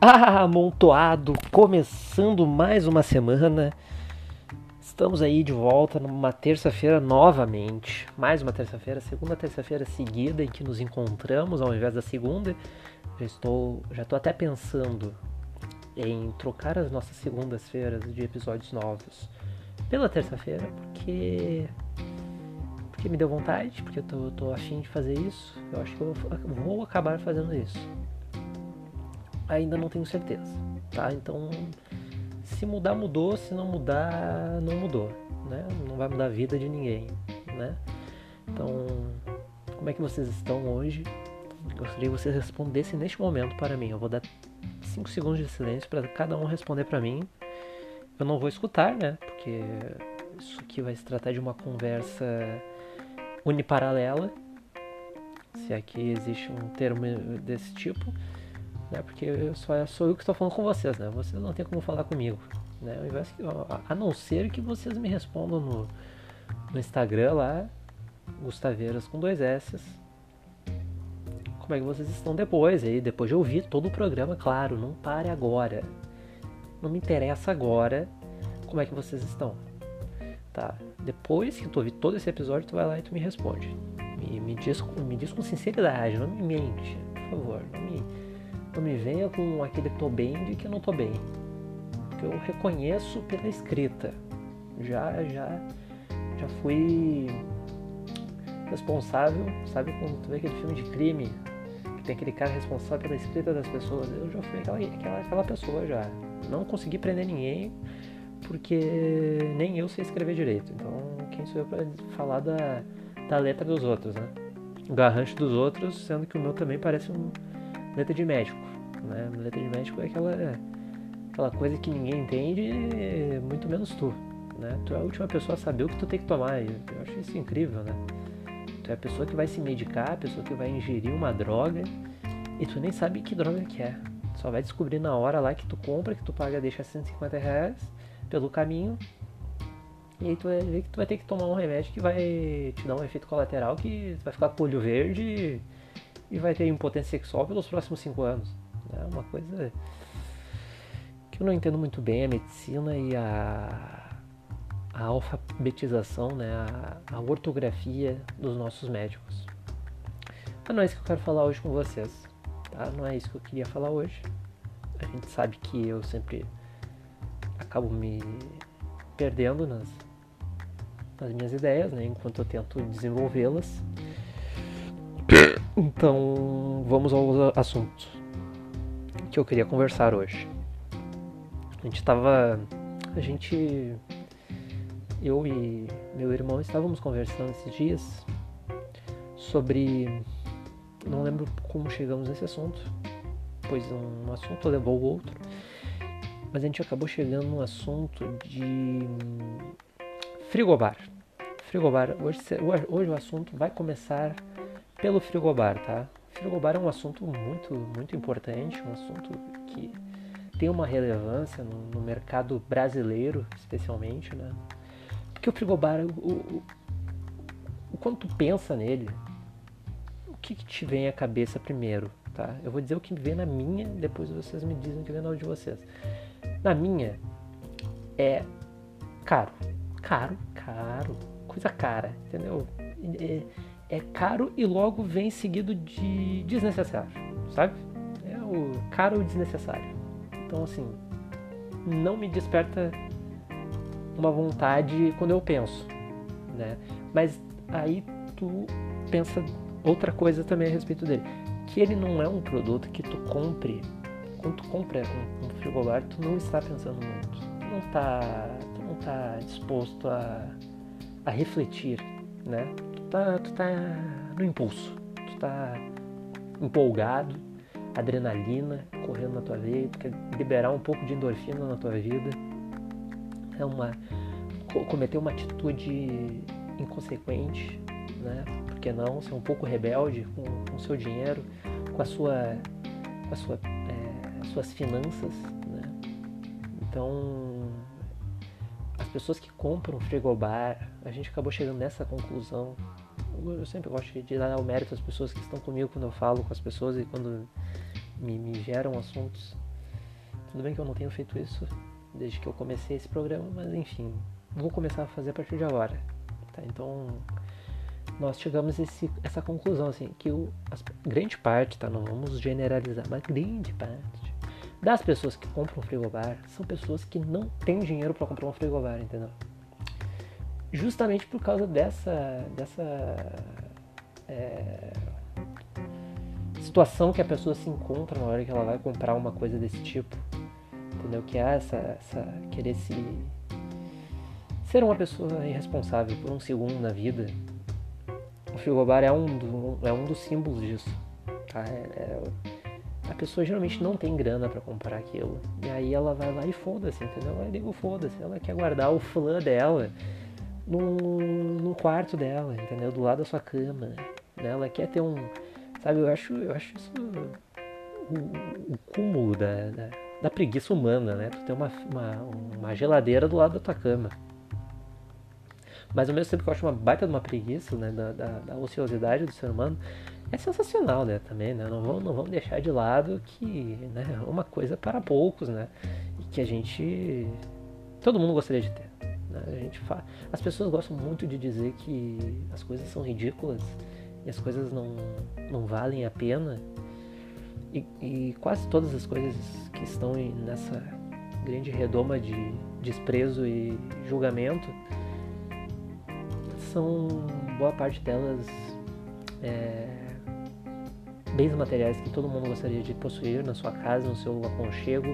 Ah, amontoado, começando mais uma semana. Estamos aí de volta numa terça-feira novamente. Mais uma terça-feira, segunda terça-feira seguida em que nos encontramos ao invés da segunda. Já estou, já estou até pensando em trocar as nossas segundas-feiras de episódios novos pela terça-feira, porque porque me deu vontade, porque eu tô, tô afim de fazer isso. Eu acho que eu vou acabar fazendo isso ainda não tenho certeza, tá? Então, se mudar, mudou, se não mudar, não mudou, né? Não vai mudar a vida de ninguém, né? Então, como é que vocês estão hoje? Gostaria que vocês respondessem neste momento para mim. Eu vou dar 5 segundos de silêncio para cada um responder para mim. Eu não vou escutar, né? Porque isso aqui vai se tratar de uma conversa uniparalela. Se aqui existe um termo desse tipo né? Porque eu só sou eu que estou falando com vocês, né? Vocês não tem como falar comigo, né? A não ser que vocês me respondam no, no Instagram lá, Gustaveiras com dois S. Como é que vocês estão depois aí? Depois de ouvir todo o programa, claro, não pare agora. Não me interessa agora como é que vocês estão. Tá? Depois que tu ouvir todo esse episódio, tu vai lá e tu me responde. Me, me, diz, me diz com sinceridade, não me mente, por favor. Não me, não me venha com aquele tô bem de que eu não tô bem. Porque eu reconheço pela escrita. Já, já, já fui responsável, sabe quando tu vê aquele filme de crime, que tem aquele cara responsável pela escrita das pessoas, eu já fui aquela, aquela, aquela pessoa já. Não consegui prender ninguém, porque nem eu sei escrever direito. Então, quem sou eu para falar da, da letra dos outros, né? Garrancho dos outros, sendo que o meu também parece um letra de médico. Né? Letra de médico é aquela, aquela coisa que ninguém entende, muito menos tu. Né? Tu é a última pessoa a saber o que tu tem que tomar. Eu, eu acho isso incrível, né? Tu é a pessoa que vai se medicar, a pessoa que vai ingerir uma droga e tu nem sabe que droga que é. Só vai descobrir na hora lá que tu compra, que tu paga, deixa 150 reais pelo caminho. E aí tu vai ver que tu vai ter que tomar um remédio que vai te dar um efeito colateral que tu vai ficar com olho verde e vai ter impotência sexual pelos próximos 5 anos. É uma coisa que eu não entendo muito bem a medicina e a, a alfabetização, né, a, a ortografia dos nossos médicos. Mas não é isso que eu quero falar hoje com vocês, tá? Não é isso que eu queria falar hoje. A gente sabe que eu sempre acabo me perdendo nas, nas minhas ideias, né, enquanto eu tento desenvolvê-las. Então, vamos aos assuntos que eu queria conversar hoje. A gente estava. A gente. Eu e meu irmão estávamos conversando esses dias sobre. Não lembro como chegamos nesse assunto, pois um assunto levou o outro. Mas a gente acabou chegando no assunto de frigobar. Frigobar. Hoje, hoje o assunto vai começar pelo frigobar, tá? Frigobar é um assunto muito, muito importante, um assunto que tem uma relevância no, no mercado brasileiro, especialmente, né? Porque o frigobar, o, o, o, quando tu pensa nele, o que, que te vem à cabeça primeiro, tá? Eu vou dizer o que vem na minha, depois vocês me dizem o que vem na de vocês. Na minha, é caro. Caro, caro. Coisa cara, entendeu? É, é caro e logo vem seguido de desnecessário, sabe? É o caro e desnecessário. Então, assim, não me desperta uma vontade quando eu penso, né? Mas aí tu pensa outra coisa também a respeito dele, que ele não é um produto que tu compre, quando tu compra um, um frigobar, tu não está pensando muito, tu não está, tu não tá disposto a, a refletir, né? Tá, tu tá no impulso, tu tá empolgado, adrenalina correndo na tua veia, tu quer liberar um pouco de endorfina na tua vida. É uma cometer uma atitude inconsequente, né? Por que não ser um pouco rebelde com o seu dinheiro, com a sua, com a sua, é, suas finanças, né? Então as pessoas que compram frigobar, a gente acabou chegando nessa conclusão eu sempre gosto de dar o mérito às pessoas que estão comigo quando eu falo com as pessoas e quando me, me geram assuntos. Tudo bem que eu não tenho feito isso desde que eu comecei esse programa, mas enfim, vou começar a fazer a partir de agora. Tá? Então, nós chegamos a esse, essa conclusão, assim, que o, as, grande parte, tá? Não vamos generalizar, mas grande parte das pessoas que compram um frigobar são pessoas que não têm dinheiro para comprar um frigobar, entendeu? Justamente por causa dessa, dessa é, situação que a pessoa se encontra na hora que ela vai comprar uma coisa desse tipo, entendeu? Que é essa, essa querer se ser uma pessoa irresponsável por um segundo na vida. O frigobar é um, do, é um dos símbolos disso. Tá? É, é, a pessoa geralmente não tem grana para comprar aquilo. E aí ela vai lá e foda-se, entendeu? Ela liga o foda-se. Ela quer guardar o flan dela no, no quarto dela, entendeu? Do lado da sua cama. Né? Ela quer ter um. Sabe, eu acho, eu acho isso o, o cúmulo da, da, da, preguiça humana, né? Tu ter uma, uma, uma geladeira do lado da tua cama. Mas ao mesmo tempo que eu acho uma baita de uma preguiça, né? Da, da, da ociosidade do ser humano, é sensacional, né? Também, né? Não vamos, não vamos deixar de lado que né, é uma coisa para poucos, né? E que a gente. Todo mundo gostaria de ter. Né? A gente fa... As pessoas gostam muito de dizer que as coisas são ridículas e as coisas não, não valem a pena. E, e quase todas as coisas que estão nessa grande redoma de desprezo e julgamento são boa parte delas é, bens materiais que todo mundo gostaria de possuir na sua casa, no seu aconchego,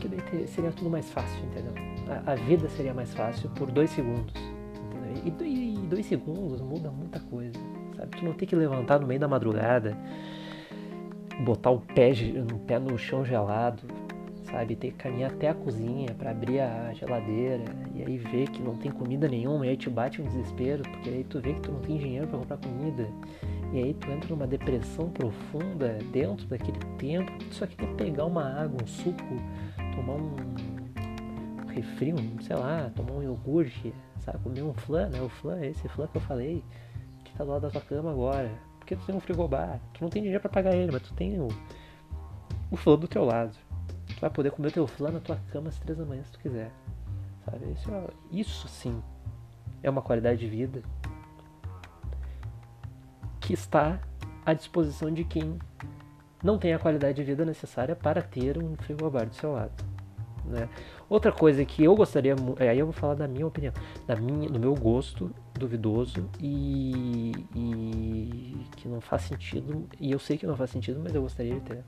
que daí seria tudo mais fácil, entendeu? A, a vida seria mais fácil por dois segundos, entendeu? E, e, dois segundos muda muita coisa, sabe? Tu não tem que levantar no meio da madrugada, botar o pé, o pé no chão gelado, sabe? Ter que caminhar até a cozinha para abrir a geladeira e aí ver que não tem comida nenhuma e aí te bate um desespero, porque aí tu vê que tu não tem dinheiro para comprar comida. E aí tu entra numa depressão profunda dentro daquele tempo, tu só quer pegar uma água, um suco, tomar um, um refri, um, sei lá, tomar um iogurte, sabe? Comer um flan, né? O flan, esse flan que eu falei, que tá do lado da tua cama agora. Porque tu tem um frigobar, tu não tem dinheiro para pagar ele, mas tu tem o, o flan do teu lado. Tu vai poder comer o teu flan na tua cama às três da manhã se tu quiser. Sabe? Isso, é, isso sim é uma qualidade de vida que está à disposição de quem não tem a qualidade de vida necessária para ter um frigobar do seu lado. Né? Outra coisa que eu gostaria, é, aí eu vou falar da minha opinião, da minha, do meu gosto duvidoso e, e, que não faz sentido, e eu sei que não faz sentido, mas eu gostaria de ter,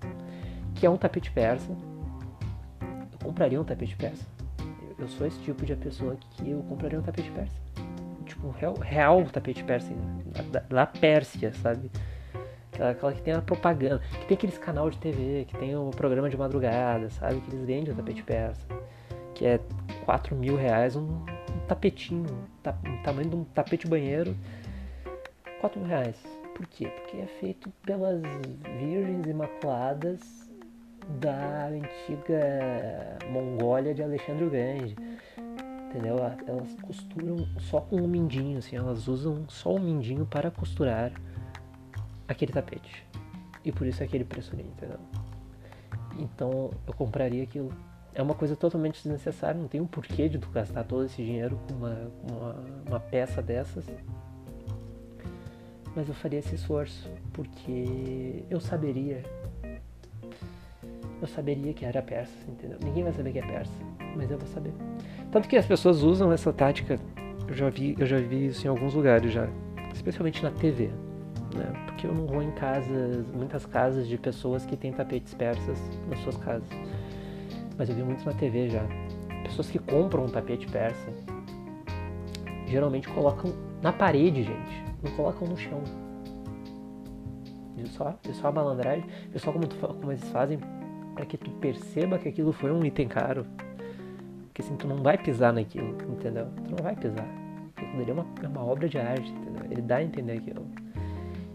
que é um tapete persa. Eu compraria um tapete persa. Eu, sou esse tipo de pessoa que eu compraria um tapete persa tipo, real, real tapete persa, da, da Pérsia, sabe? Aquela, que tem a propaganda, que tem aqueles canal de TV, que tem o programa de madrugada, sabe? Que eles vendem o tapete persa, que é 4 mil reais um, um tapetinho, um tamanho de um tapete banheiro, 4 mil reais. Por quê? Porque é feito pelas virgens imaculadas da antiga Mongólia de Alexandre o Grande entendeu? Elas costuram só com um mindinho, assim, elas usam só o mindinho para costurar aquele tapete. E por isso é aquele preço ali, entendeu? Então eu compraria aquilo. É uma coisa totalmente desnecessária, não tem um porquê de tu gastar todo esse dinheiro com uma, uma, uma peça dessas. Mas eu faria esse esforço, porque eu saberia. Eu saberia que era persa, entendeu? Ninguém vai saber que é persa, mas eu vou saber. Tanto que as pessoas usam essa tática, eu já vi, eu já vi isso em alguns lugares já, especialmente na TV. Né? Porque eu não vou em casas, muitas casas de pessoas que têm tapetes persas nas suas casas. Mas eu vi muitos na TV já. Pessoas que compram um tapete persa geralmente colocam na parede, gente. Não colocam no chão. Viu só? Viu só a malandragem? Viu só como, tu, como eles fazem para que tu perceba que aquilo foi um item caro? Porque assim, tu não vai pisar naquilo, entendeu? Tu não vai pisar. Aquilo ali é uma, é uma obra de arte, entendeu? Ele dá a entender aquilo.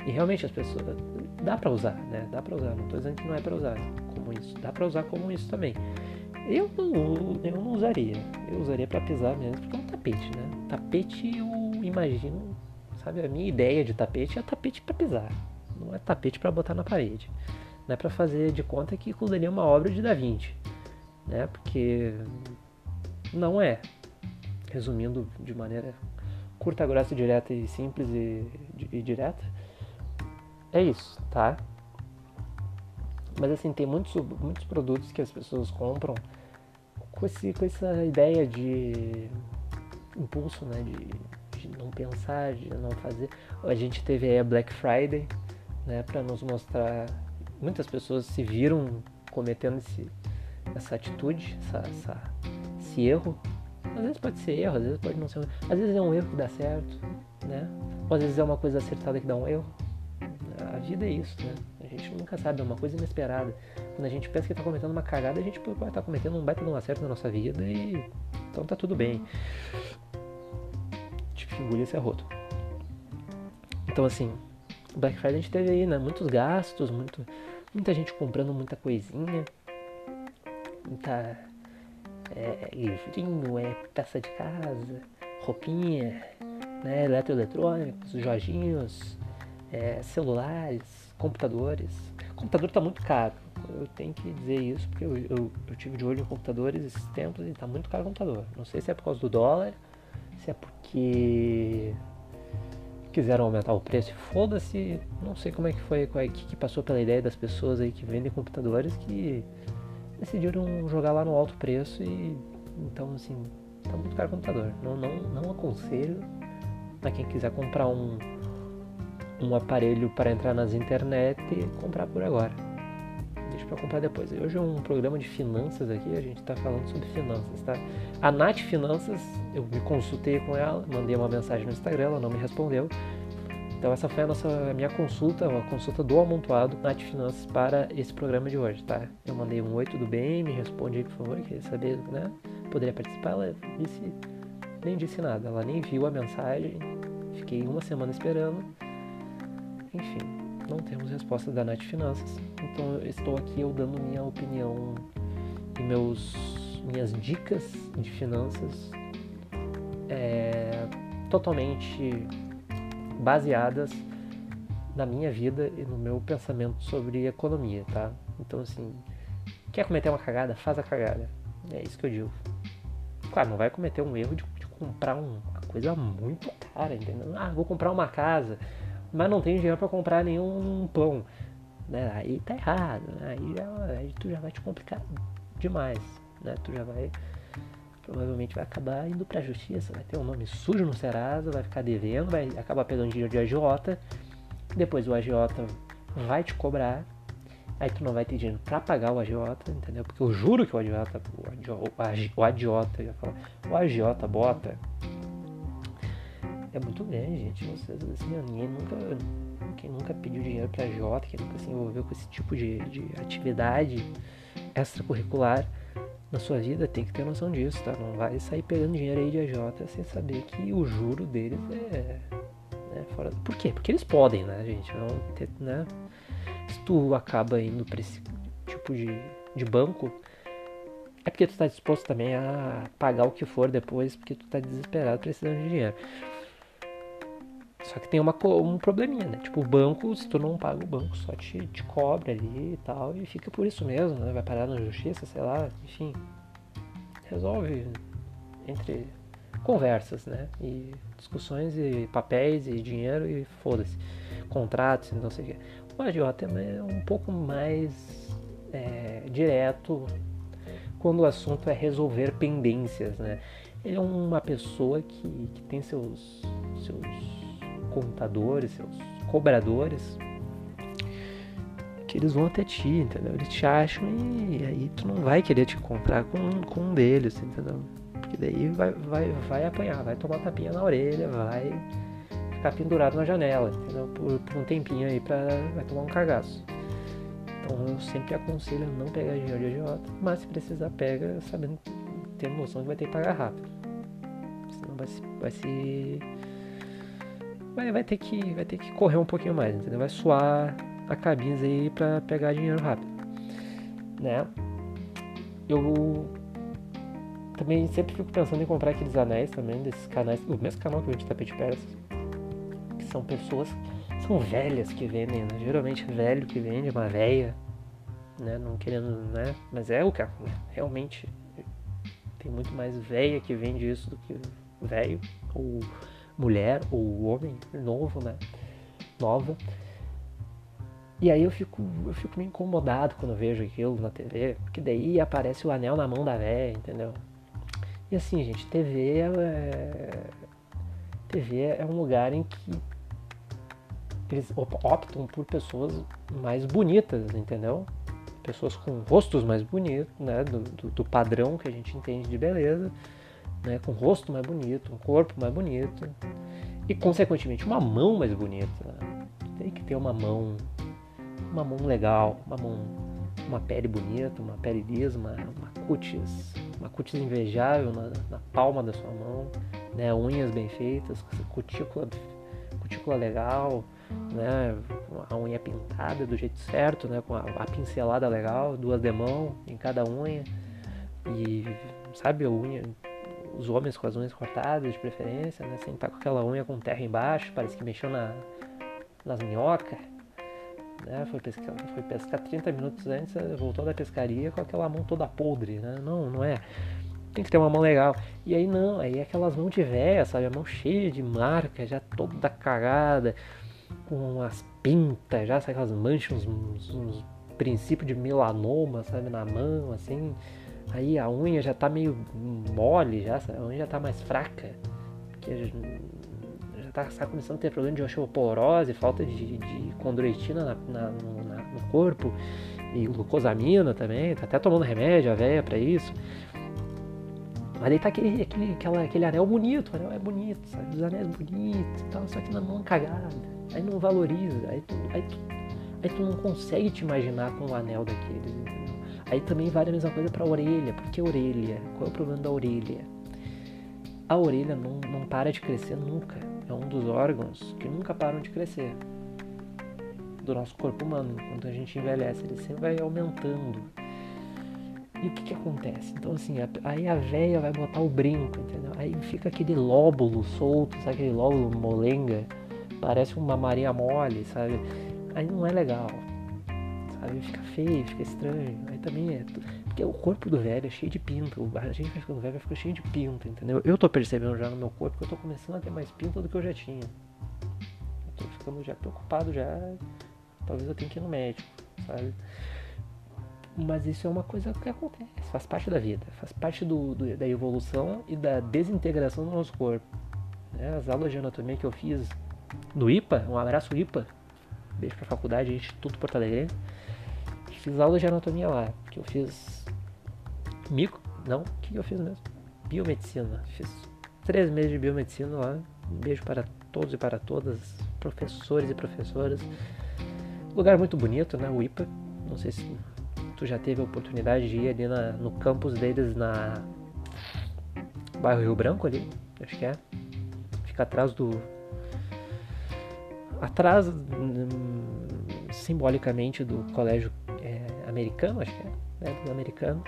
E realmente as pessoas. Dá pra usar, né? Dá pra usar. Não tô dizendo que não é pra usar como isso. Dá pra usar como isso também. Eu não, eu não usaria. Eu usaria pra pisar mesmo, porque é um tapete, né? Tapete eu imagino, sabe? A minha ideia de tapete é tapete pra pisar. Não é tapete pra botar na parede. Não é para fazer de conta que aquilo é uma obra de Da Vinci, né? Porque não é. Resumindo de maneira curta, grossa, direta e simples e, e direta, é isso, tá? Mas assim, tem muitos, muitos produtos que as pessoas compram com, esse, com essa ideia de impulso, né? De, de não pensar, de não fazer. A gente teve aí a Black Friday, né? Para nos mostrar. Muitas pessoas se viram cometendo esse, essa atitude, essa, essa, esse erro. Às vezes pode ser erro, às vezes pode não ser. Às vezes é um erro que dá certo, né? Ou às vezes é uma coisa acertada que dá um erro. Vida é isso, né? A gente nunca sabe, é uma coisa inesperada. Quando a gente pensa que está cometendo uma cagada, a gente pode estar tá cometendo um baita de um acerto na nossa vida e então tá tudo bem. Tipo, engolir esse arroto. Então assim, Black Friday a gente teve aí, né? Muitos gastos, muito, muita gente comprando muita coisinha, muita é, livrinho, é peça de casa, roupinha, né? Eletroeletrônicos, jorginhos, é, celulares, computadores. Computador está muito caro. Eu tenho que dizer isso porque eu, eu, eu, tive de olho em computadores esses tempos e está muito caro o computador. Não sei se é por causa do dólar, se é porque quiseram aumentar o preço. Foda-se, não sei como é que foi, qual é, que, passou pela ideia das pessoas aí que vendem computadores que decidiram jogar lá no alto preço e então assim, tá muito caro o computador. Não, não, não aconselho a quem quiser comprar um um aparelho para entrar nas internet e comprar por agora. Deixa para comprar depois. Hoje é um programa de finanças aqui, a gente está falando sobre finanças, tá? A Nath Finanças, eu me consultei com ela, mandei uma mensagem no Instagram, ela não me respondeu. Então essa foi a nossa a minha consulta, a consulta do amontoado Nath Finanças para esse programa de hoje, tá? Eu mandei um oi, tudo bem? Me responde aí, por favor, queria saber, né? Poderia participar? Ela disse, nem disse nada, ela nem viu a mensagem. Fiquei uma semana esperando enfim, não temos resposta da Net Finanças. Então eu estou aqui eu dando minha opinião e meus, minhas dicas de finanças é, totalmente baseadas na minha vida e no meu pensamento sobre economia, tá? Então assim, quer cometer uma cagada? Faz a cagada. É isso que eu digo. Claro, não vai cometer um erro de, de comprar um, uma coisa muito cara, entendeu? Ah, vou comprar uma casa mas não tem dinheiro para comprar nenhum pão. Né? Aí tá errado, né? aí, já, aí tu já vai te complicar demais, né? Tu já vai provavelmente vai acabar indo pra justiça, vai ter um nome sujo no Serasa, vai ficar devendo, vai acabar pegando dinheiro de agiota, depois o agiota vai te cobrar, aí tu não vai ter dinheiro pra pagar o agiota, entendeu? Porque eu juro que o agiota, o agiota, o agiota, o agiota bota é muito grande, gente. Vocês, assim, ninguém nunca. Quem nunca pediu dinheiro pra Jota, quem nunca se envolveu com esse tipo de, de atividade extracurricular na sua vida, tem que ter noção disso, tá? Não vai sair pegando dinheiro aí de AJ sem saber que o juro deles é. Né, fora... Por quê? Porque eles podem, né, gente? Não, né? Se tu acaba indo pra esse tipo de, de banco, é porque tu tá disposto também a pagar o que for depois, porque tu tá desesperado precisando de dinheiro. Só que tem uma, um probleminha, né? Tipo, o banco, se tu não paga o banco, só te, te cobra ali e tal, e fica por isso mesmo, né? Vai parar na justiça, sei lá, enfim. Resolve entre conversas, né? E discussões e papéis e dinheiro e foda-se. Contratos e não sei o quê. O agiota é um pouco mais é, direto quando o assunto é resolver pendências, né? Ele é uma pessoa que, que tem seus, seus contadores, seus cobradores, que eles vão até ti, entendeu? Eles te acham e aí tu não vai querer te encontrar com, com um deles, entendeu? Porque daí vai, vai, vai apanhar, vai tomar tapinha na orelha, vai ficar pendurado na janela, entendeu? Por, por um tempinho aí pra vai tomar um cagaço. Então eu sempre aconselho a não pegar dinheiro de agiota, mas se precisar pega sabendo, tendo noção que vai ter que pagar rápido. Senão vai vai se vai, vai, ter que, vai ter que correr um pouquinho mais, entendeu? Vai suar a camisa aí pra pegar dinheiro rápido, né? Eu também sempre fico pensando em comprar aqueles anéis também, desses canais, o mesmo canal que vende tapete persas, que são pessoas, são velhas que vendem, né? Geralmente é velho que vende, uma velha, né? Não querendo, né? Mas é o que realmente tem muito mais velha que vende isso do que velho, ou mulher, ou homem novo, né? Nova. E aí eu fico, eu fico meio incomodado quando vejo aquilo na TV, porque daí aparece o anel na mão da véia, entendeu? E assim, gente, TV é. TV é um lugar em que eles optam por pessoas mais bonitas, entendeu? Pessoas com rostos mais bonitos, né? Do, do, do padrão que a gente entende de beleza, né? Com rosto mais bonito, um corpo mais bonito e, consequentemente, uma mão mais bonita. Tem que ter uma mão uma mão legal, uma mão, uma pele bonita, uma pele lisa, uma, uma cutis, uma cutis invejável na, na, palma da sua mão, né? Unhas bem feitas, cutícula, cutícula legal, né? A unha pintada do jeito certo, né? Com a, a pincelada legal, duas de mão em cada unha e sabe a unha os homens com as unhas cortadas de preferência, né? Sem estar com aquela unha com terra embaixo, parece que mexeu na, nas minhocas né? Foi pescar, foi pescar 30 minutos antes, voltou da pescaria com aquela mão toda podre, né? Não, não é. Tem que ter uma mão legal. E aí não, aí é aquelas mãos de véia, sabe? A mão cheia de marca, já toda cagada, com umas pintas, já sabe aquelas manchas, uns, uns princípios de melanoma, sabe? Na mão, assim. Aí a unha já tá meio mole, já, a unha já tá mais fraca. Porque tá, tá começando a ter problema de osteoporose, falta de, de condroitina na, na, no, na, no, corpo e glucosamina também, tá até tomando remédio a véia pra isso. Mas aí tá aquele, aquele, aquela, aquele anel bonito, o anel é bonito, sabe? Os anéis bonitos e tal, só que na mão cagada. Aí não valoriza, aí tu, aí tu, aí tu não consegue te imaginar com o anel daqueles. Aí também vale a mesma coisa pra orelha, porque orelha, qual é o problema da orelha? A orelha não, não para de crescer nunca é um dos órgãos que nunca param de crescer do nosso corpo humano. Quando a gente envelhece, ele sempre vai aumentando. E o que, que acontece? Então, assim, aí a véia vai botar o brinco, entendeu? Aí fica aquele lóbulo solto, sabe aquele lóbulo molenga? Parece uma Maria mole, sabe? Aí não é legal, sabe? Fica feio, fica estranho. Aí também é. Porque o corpo do velho é cheio de pinto. A gente vai ficando velho, vai ficar cheio de pinto, entendeu? Eu tô percebendo já no meu corpo que eu tô começando a ter mais pinto do que eu já tinha. Eu tô ficando já preocupado já. Talvez eu tenha que ir no médico, sabe? Mas isso é uma coisa que acontece, faz parte da vida, faz parte do, do da evolução e da desintegração do nosso corpo. Né? As aulas de anatomia que eu fiz no IPA, um abraço IPA, beijo pra faculdade, Instituto Porto Alegre fiz aula de anatomia lá, que eu fiz mico, não, o que eu fiz mesmo? Biomedicina, fiz três meses de biomedicina lá, um beijo para todos e para todas, professores e professoras, lugar muito bonito, né, o IPA, não sei se tu já teve a oportunidade de ir ali na, no campus deles na bairro Rio Branco ali, acho que é, fica atrás do atrás hum, simbolicamente do colégio americano, acho que é, né, do americano.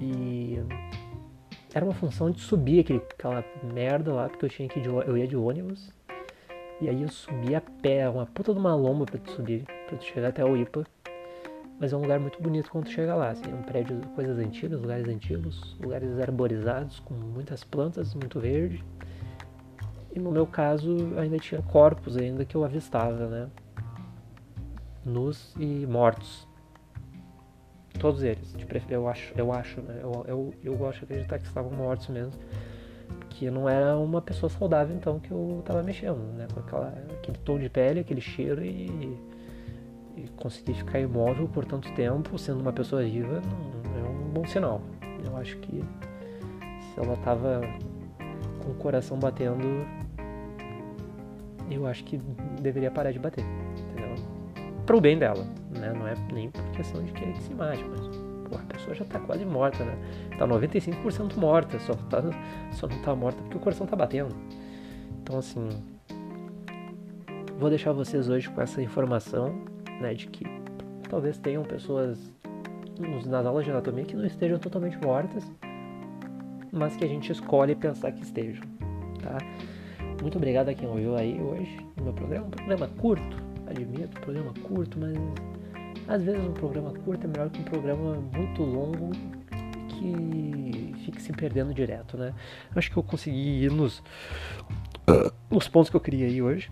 E era uma função de subir aquele, aquela merda lá, porque eu tinha que de, eu ia de ônibus. E aí eu subia a pé, uma puta de uma lomba pra tu subir, pra tu chegar até o IPA. Mas é um lugar muito bonito quando tu chega lá, assim, é um prédio, coisas antigas, lugares antigos, lugares arborizados, com muitas plantas, muito verde. E no meu caso ainda tinha corpos ainda que eu avistava, né? Nus e mortos. Todos eles, eu acho, eu acho, né? Eu, eu, eu gosto de acreditar que estavam mortos mesmo. Que não era uma pessoa saudável então que eu tava mexendo, né? Com aquela, aquele tom de pele, aquele cheiro e, e conseguir ficar imóvel por tanto tempo, sendo uma pessoa viva, não, é um bom sinal. Eu acho que se ela tava com o coração batendo, eu acho que deveria parar de bater? Pro bem dela né? Não é nem por questão de querer que se mate, mas a pessoa já tá quase morta, né? Tá 95% morta, só, tá, só não tá morta porque o coração tá batendo. Então, assim, vou deixar vocês hoje com essa informação, né, de que talvez tenham pessoas nas aulas de anatomia que não estejam totalmente mortas, mas que a gente escolhe pensar que estejam, tá? Muito obrigado a quem ouviu aí hoje no meu programa, um programa curto, admito, programa curto, mas Às vezes um programa curto é melhor que um programa muito longo que fique se perdendo direto, né? Acho que eu consegui ir nos, nos pontos que eu queria ir hoje.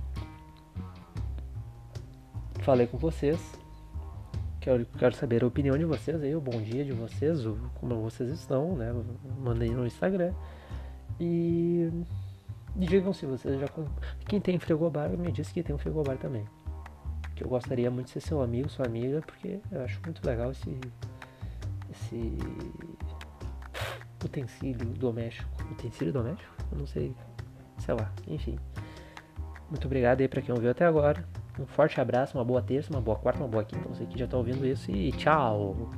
Falei com vocês. Quero, quero saber a opinião de vocês aí, o bom dia de vocês, o, como vocês estão, né? Mandei no Instagram. E digam se vocês já. Quem tem frigobar me disse que tem um frigobar também. Que eu gostaria muito de ser seu amigo, sua amiga, porque eu acho muito legal esse. esse utensílio doméstico. Utensílio doméstico? Eu não sei. Sei lá, enfim. Muito obrigado aí pra quem ouviu até agora. Um forte abraço, uma boa terça, uma boa quarta, uma boa quinta. Você que já tá ouvindo isso e tchau!